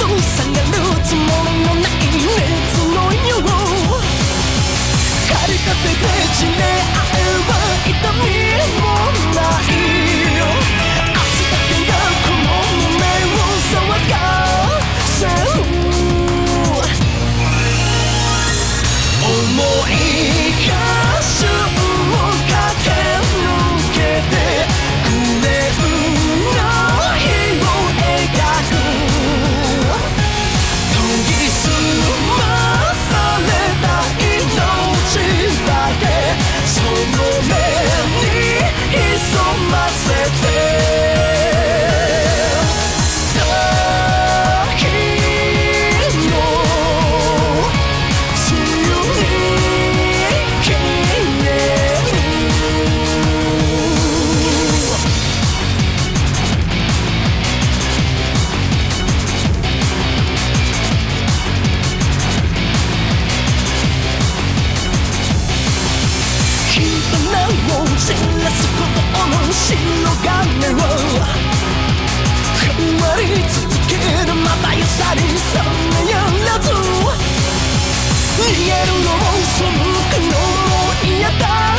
と見下熱の色駆り立てで地ね合えば痛みもない死なすと思うの金を頑張り続けるまたゆさにさめやらず逃げるのも背くのも嫌だ